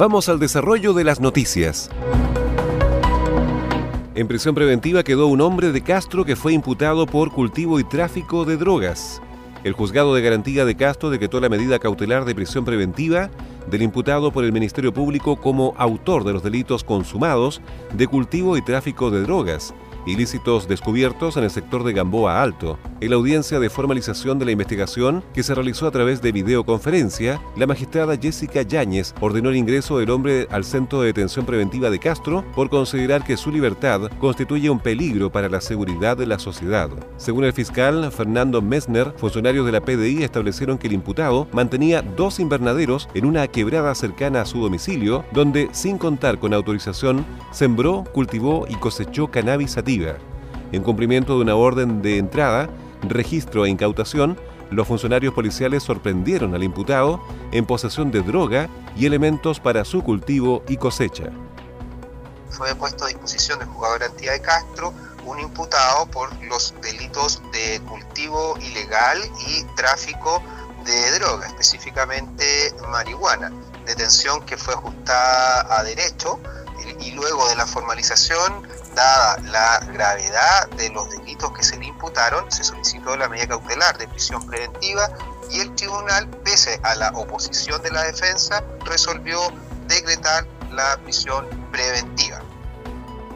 Vamos al desarrollo de las noticias. En prisión preventiva quedó un hombre de Castro que fue imputado por cultivo y tráfico de drogas. El juzgado de garantía de Castro decretó la medida cautelar de prisión preventiva del imputado por el Ministerio Público como autor de los delitos consumados de cultivo y tráfico de drogas, ilícitos descubiertos en el sector de Gamboa Alto. En la audiencia de formalización de la investigación, que se realizó a través de videoconferencia, la magistrada Jessica Yáñez ordenó el ingreso del hombre al Centro de Detención Preventiva de Castro por considerar que su libertad constituye un peligro para la seguridad de la sociedad. Según el fiscal Fernando Messner, funcionarios de la PDI establecieron que el imputado mantenía dos invernaderos en una quebrada cercana a su domicilio, donde, sin contar con autorización, sembró, cultivó y cosechó cannabis. En cumplimiento de una orden de entrada, registro e incautación, los funcionarios policiales sorprendieron al imputado en posesión de droga y elementos para su cultivo y cosecha. Fue puesto a disposición del juzgado de garantía de Castro un imputado por los delitos de cultivo ilegal y tráfico de droga, específicamente marihuana. Detención que fue ajustada a derecho y luego de la formalización dada la gravedad de los delitos que se le imputaron, se solicitó la medida cautelar de prisión preventiva y el tribunal, pese a la oposición de la defensa, resolvió decretar la prisión preventiva.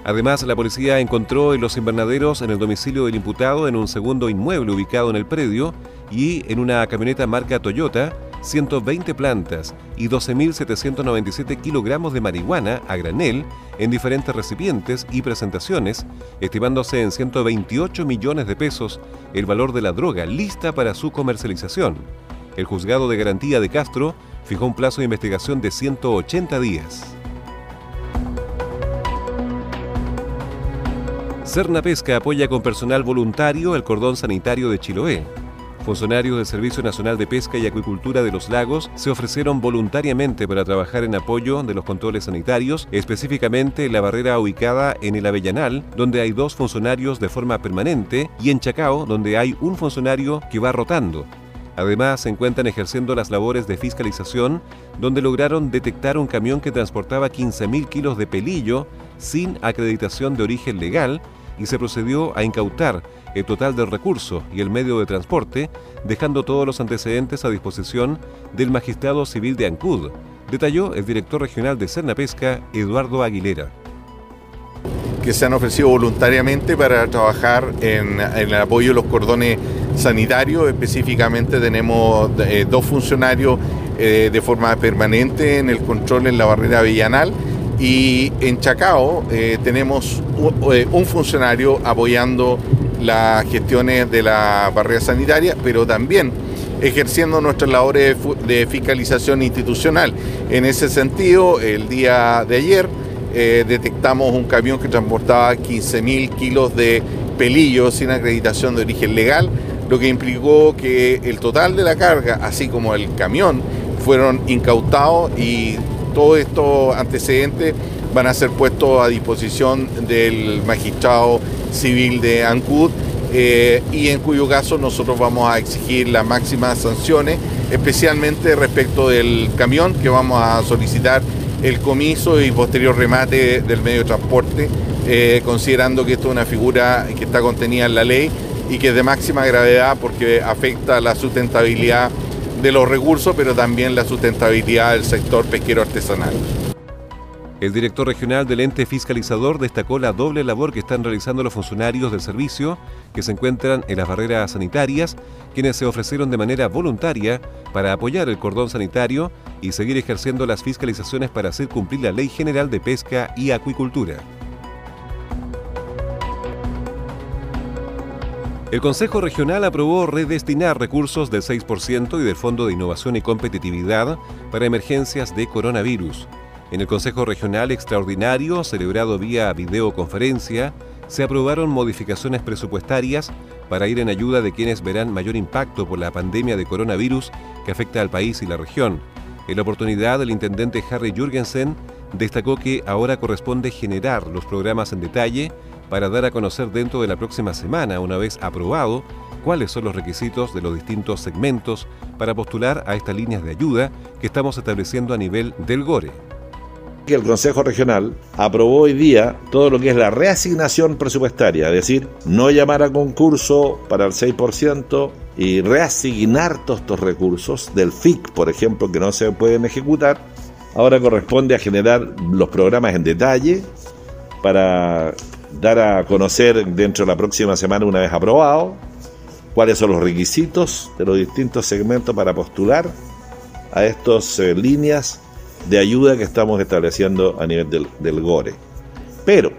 Además, la policía encontró en los invernaderos en el domicilio del imputado en un segundo inmueble ubicado en el predio y en una camioneta marca Toyota 120 plantas y 12.797 kilogramos de marihuana a granel en diferentes recipientes y presentaciones, estimándose en 128 millones de pesos el valor de la droga lista para su comercialización. El juzgado de garantía de Castro fijó un plazo de investigación de 180 días. Cerna Pesca apoya con personal voluntario el cordón sanitario de Chiloé. Funcionarios del Servicio Nacional de Pesca y Acuicultura de los Lagos se ofrecieron voluntariamente para trabajar en apoyo de los controles sanitarios, específicamente en la barrera ubicada en el Avellanal, donde hay dos funcionarios de forma permanente, y en Chacao, donde hay un funcionario que va rotando. Además, se encuentran ejerciendo las labores de fiscalización, donde lograron detectar un camión que transportaba 15.000 kilos de pelillo sin acreditación de origen legal y se procedió a incautar el total del recurso y el medio de transporte, dejando todos los antecedentes a disposición del magistrado civil de Ancud, detalló el director regional de Cerna Pesca, Eduardo Aguilera que se han ofrecido voluntariamente para trabajar en, el apoyo de los cordones sanitarios. Específicamente tenemos eh, dos funcionarios eh, de forma permanente en el control en la barrera avellanal y en Chacao eh, tenemos un, funcionario apoyando las gestiones de la barrera sanitaria, pero también ejerciendo nuestras labores de fiscalización institucional. En ese sentido, el día de ayer eh, detectamos un camión que transportaba 15.000 kilos de pelillos sin acreditación de origen legal, lo que implicó que el total de la carga, así como el camión, fueron incautados y todos estos antecedentes van a ser puestos a disposición del magistrado civil de Ancud eh, y en cuyo caso nosotros vamos a exigir las máximas sanciones, especialmente respecto del camión que vamos a solicitar el comiso y posterior remate del medio de transporte, eh, considerando que esto es una figura que está contenida en la ley y que es de máxima gravedad porque afecta la sustentabilidad de los recursos, pero también la sustentabilidad del sector pesquero artesanal. El director regional del ente fiscalizador destacó la doble labor que están realizando los funcionarios del servicio que se encuentran en las barreras sanitarias, quienes se ofrecieron de manera voluntaria para apoyar el cordón sanitario y seguir ejerciendo las fiscalizaciones para hacer cumplir la Ley General de Pesca y Acuicultura. El Consejo Regional aprobó redestinar recursos del 6% y del Fondo de Innovación y Competitividad para emergencias de coronavirus. En el Consejo Regional Extraordinario, celebrado vía videoconferencia, se aprobaron modificaciones presupuestarias para ir en ayuda de quienes verán mayor impacto por la pandemia de coronavirus que afecta al país y la región. En la oportunidad, el intendente Harry Jürgensen destacó que ahora corresponde generar los programas en detalle para dar a conocer dentro de la próxima semana, una vez aprobado, cuáles son los requisitos de los distintos segmentos para postular a estas líneas de ayuda que estamos estableciendo a nivel del GORE que el Consejo Regional aprobó hoy día todo lo que es la reasignación presupuestaria, es decir, no llamar a concurso para el 6% y reasignar todos estos recursos del FIC, por ejemplo, que no se pueden ejecutar. Ahora corresponde a generar los programas en detalle para dar a conocer dentro de la próxima semana, una vez aprobado, cuáles son los requisitos de los distintos segmentos para postular a estas eh, líneas de ayuda que estamos estableciendo a nivel del, del GORE. Pero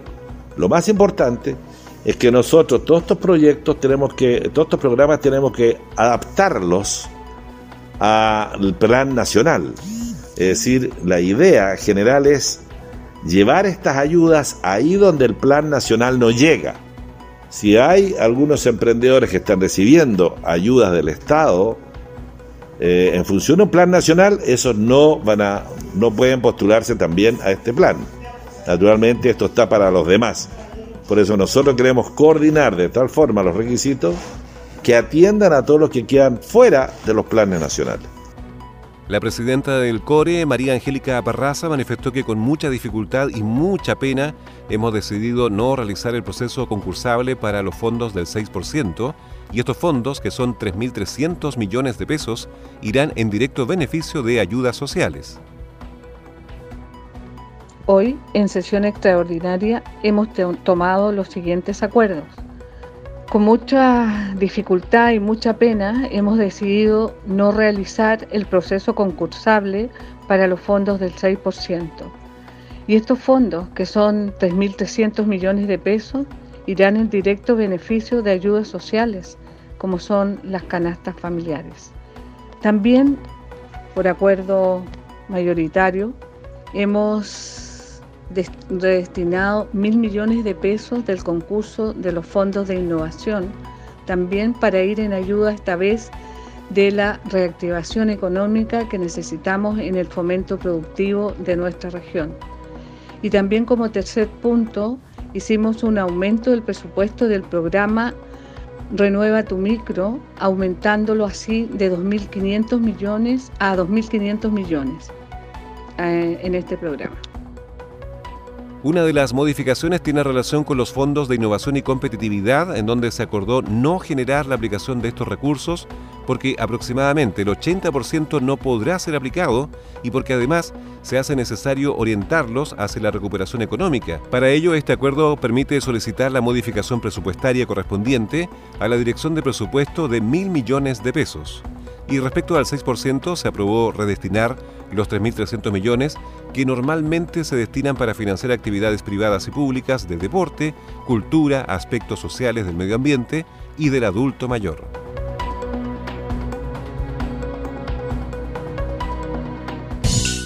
lo más importante es que nosotros todos estos proyectos tenemos que, todos estos programas tenemos que adaptarlos al plan nacional. Es decir, la idea general es llevar estas ayudas ahí donde el plan nacional no llega. Si hay algunos emprendedores que están recibiendo ayudas del Estado, eh, en función de un plan nacional, esos no van a, no pueden postularse también a este plan. Naturalmente esto está para los demás. Por eso nosotros queremos coordinar de tal forma los requisitos que atiendan a todos los que quedan fuera de los planes nacionales. La presidenta del CORE, María Angélica Parraza, manifestó que con mucha dificultad y mucha pena hemos decidido no realizar el proceso concursable para los fondos del 6% y estos fondos, que son 3.300 millones de pesos, irán en directo beneficio de ayudas sociales. Hoy, en sesión extraordinaria, hemos tomado los siguientes acuerdos con mucha dificultad y mucha pena hemos decidido no realizar el proceso concursable para los fondos del 6%. Y estos fondos, que son 3.300 millones de pesos, irán en directo beneficio de ayudas sociales, como son las canastas familiares. También, por acuerdo mayoritario, hemos destinado mil millones de pesos del concurso de los fondos de innovación, también para ir en ayuda esta vez de la reactivación económica que necesitamos en el fomento productivo de nuestra región. Y también como tercer punto, hicimos un aumento del presupuesto del programa Renueva tu micro, aumentándolo así de 2.500 millones a 2.500 millones eh, en este programa. Una de las modificaciones tiene relación con los fondos de innovación y competitividad, en donde se acordó no generar la aplicación de estos recursos porque aproximadamente el 80% no podrá ser aplicado y porque además se hace necesario orientarlos hacia la recuperación económica. Para ello, este acuerdo permite solicitar la modificación presupuestaria correspondiente a la dirección de presupuesto de mil millones de pesos. Y respecto al 6%, se aprobó redestinar los 3.300 millones que normalmente se destinan para financiar actividades privadas y públicas de deporte, cultura, aspectos sociales del medio ambiente y del adulto mayor.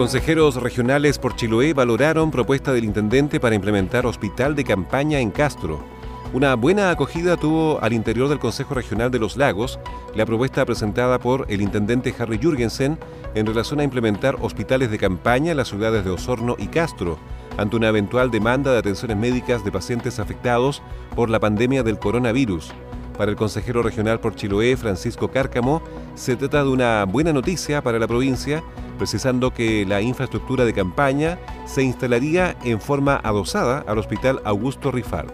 Consejeros regionales por Chiloé valoraron propuesta del intendente para implementar hospital de campaña en Castro. Una buena acogida tuvo al interior del Consejo Regional de los Lagos la propuesta presentada por el intendente Harry Jürgensen en relación a implementar hospitales de campaña en las ciudades de Osorno y Castro, ante una eventual demanda de atenciones médicas de pacientes afectados por la pandemia del coronavirus. Para el consejero regional por Chiloé, Francisco Cárcamo, se trata de una buena noticia para la provincia, precisando que la infraestructura de campaña se instalaría en forma adosada al Hospital Augusto Rifard.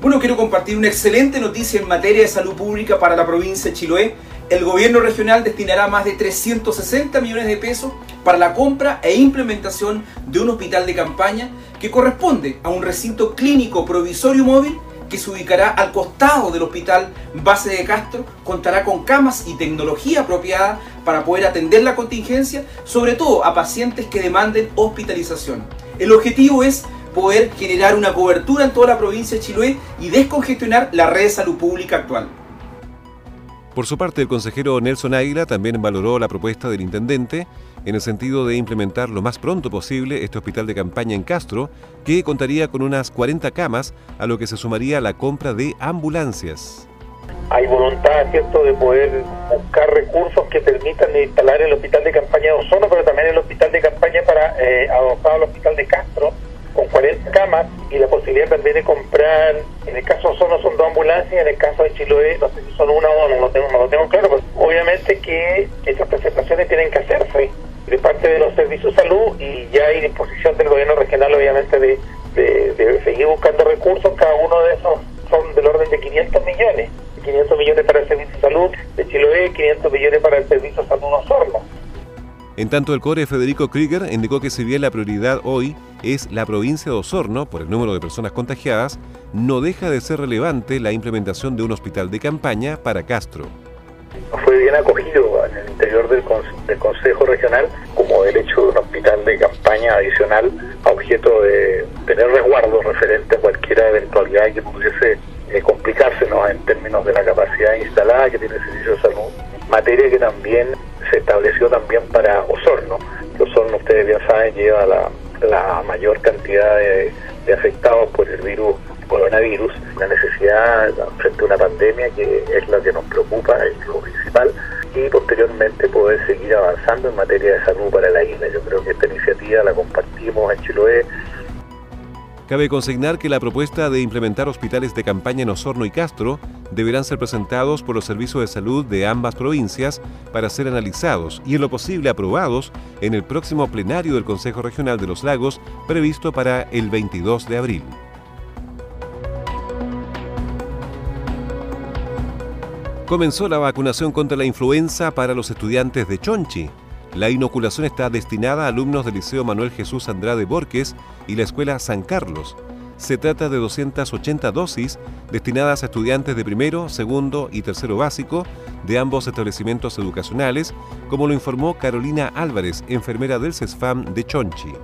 Bueno, quiero compartir una excelente noticia en materia de salud pública para la provincia de Chiloé. El gobierno regional destinará más de 360 millones de pesos para la compra e implementación de un hospital de campaña que corresponde a un recinto clínico provisorio móvil que se ubicará al costado del hospital base de Castro, contará con camas y tecnología apropiada para poder atender la contingencia, sobre todo a pacientes que demanden hospitalización. El objetivo es poder generar una cobertura en toda la provincia de Chiloé y descongestionar la red de salud pública actual. Por su parte, el consejero Nelson Águila también valoró la propuesta del intendente en el sentido de implementar lo más pronto posible este hospital de campaña en Castro, que contaría con unas 40 camas, a lo que se sumaría la compra de ambulancias. Hay voluntad, ¿cierto?, de poder buscar recursos que permitan instalar el hospital de campaña de Ozono, pero también el hospital de campaña para eh, adoptar al hospital de Castro, con 40 camas y la posibilidad también de comprar, en el caso de Osorno son dos ambulancias, en el caso de Chiloé no sé si son una o dos, no lo tengo, no lo tengo claro, pero obviamente que estas presentaciones tienen que hacerse de parte de los servicios de salud y ya hay disposición del gobierno regional obviamente de, de, seguir buscando recursos, cada uno de esos son del orden de 500 millones, 500 millones para el servicio de salud de Chiloé, 500 millones para el servicio de salud Osorno. En tanto, el core Federico Krieger indicó que si bien la prioridad hoy es la provincia de Osorno por el número de personas contagiadas, no deja de ser relevante la implementación de un hospital de campaña para Castro. Fue bien acogido en el interior del, Consejo Regional como el hecho de un hospital de campaña adicional a objeto de tener resguardo referente a cualquier eventualidad que pudiese eh, complicársenos en términos de la capacidad instalada que tiene el servicio de salud, materia que también se estableció también para Osorno. Osorno, ustedes bien saben, lleva la, mayor cantidad de, afectados por el virus coronavirus, la necesidad frente a una pandemia que es la que nos preocupa, es lo principal, y posteriormente poder seguir avanzando en materia de salud para la isla. Yo creo que esta iniciativa la compartimos en Chiloé, Cabe consignar que la propuesta de implementar hospitales de campaña en Osorno y Castro deberán ser presentados por los servicios de salud de ambas provincias para ser analizados y en lo posible aprobados en el próximo plenario del Consejo Regional de los Lagos previsto para el 22 de abril. Comenzó la vacunación contra la influenza para los estudiantes de Chonchi. La inoculación está destinada a alumnos del Liceo Manuel Jesús Andrade Borges y la Escuela San Carlos. Se trata de 280 dosis destinadas a estudiantes de primero, segundo y tercero básico de ambos establecimientos educacionales, como lo informó Carolina Álvarez, enfermera del CESFAM de Chonchi.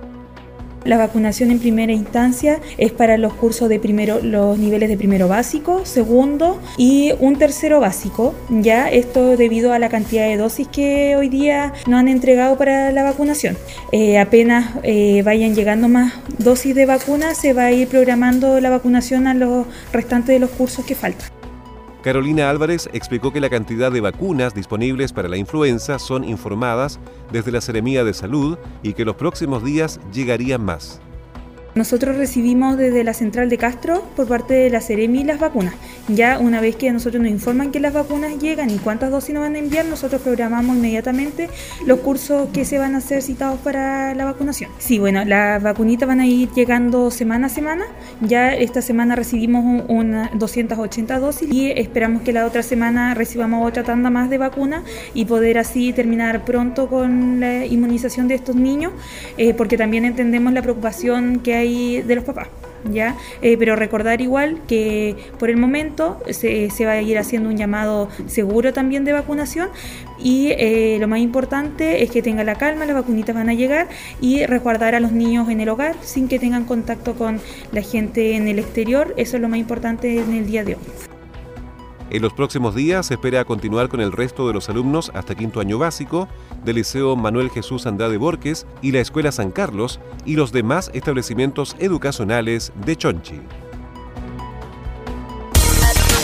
La vacunación en primera instancia es para los cursos de primero, los niveles de primero básico, segundo y un tercero básico. Ya esto debido a la cantidad de dosis que hoy día nos han entregado para la vacunación. Eh, apenas eh, vayan llegando más dosis de vacuna, se va a ir programando la vacunación a los restantes de los cursos que faltan. Carolina Álvarez explicó que la cantidad de vacunas disponibles para la influenza son informadas desde la Seremía de Salud y que los próximos días llegarían más. Nosotros recibimos desde la central de Castro por parte de la Ceremi las vacunas. Ya una vez que nosotros nos informan que las vacunas llegan y cuántas dosis nos van a enviar, nosotros programamos inmediatamente los cursos que se van a hacer citados para la vacunación. Sí, bueno, las vacunitas van a ir llegando semana a semana. Ya esta semana recibimos unas 280 dosis y esperamos que la otra semana recibamos otra tanda más de vacunas y poder así terminar pronto con la inmunización de estos niños, eh, porque también entendemos la preocupación que hay de los papás. ¿Ya? Eh, pero recordar igual que por el momento se, va a ir haciendo un llamado seguro también de vacunación y eh, lo más importante es que tenga la calma, las vacunitas van a llegar y resguardar a los niños en el hogar sin que tengan contacto con la gente en el exterior, eso es lo más importante en el día de hoy. En los próximos días se espera continuar con el resto de los alumnos hasta quinto año básico del Liceo Manuel Jesús Andrade Borges y la Escuela San Carlos y los demás establecimientos educacionales de Chonchi.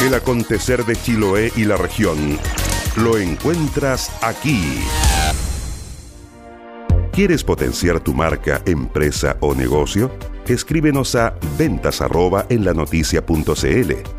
El acontecer de Chiloé y la región lo encuentras aquí. ¿Quieres potenciar tu marca, empresa o negocio? Escríbenos a ventas en la noticia.cl.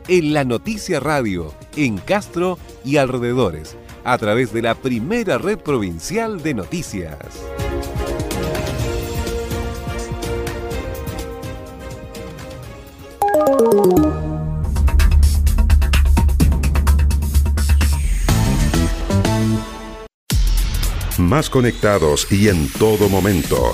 en La Noticia Radio en Castro y alrededores a través de la primera red provincial de noticias. Más conectados y en todo momento.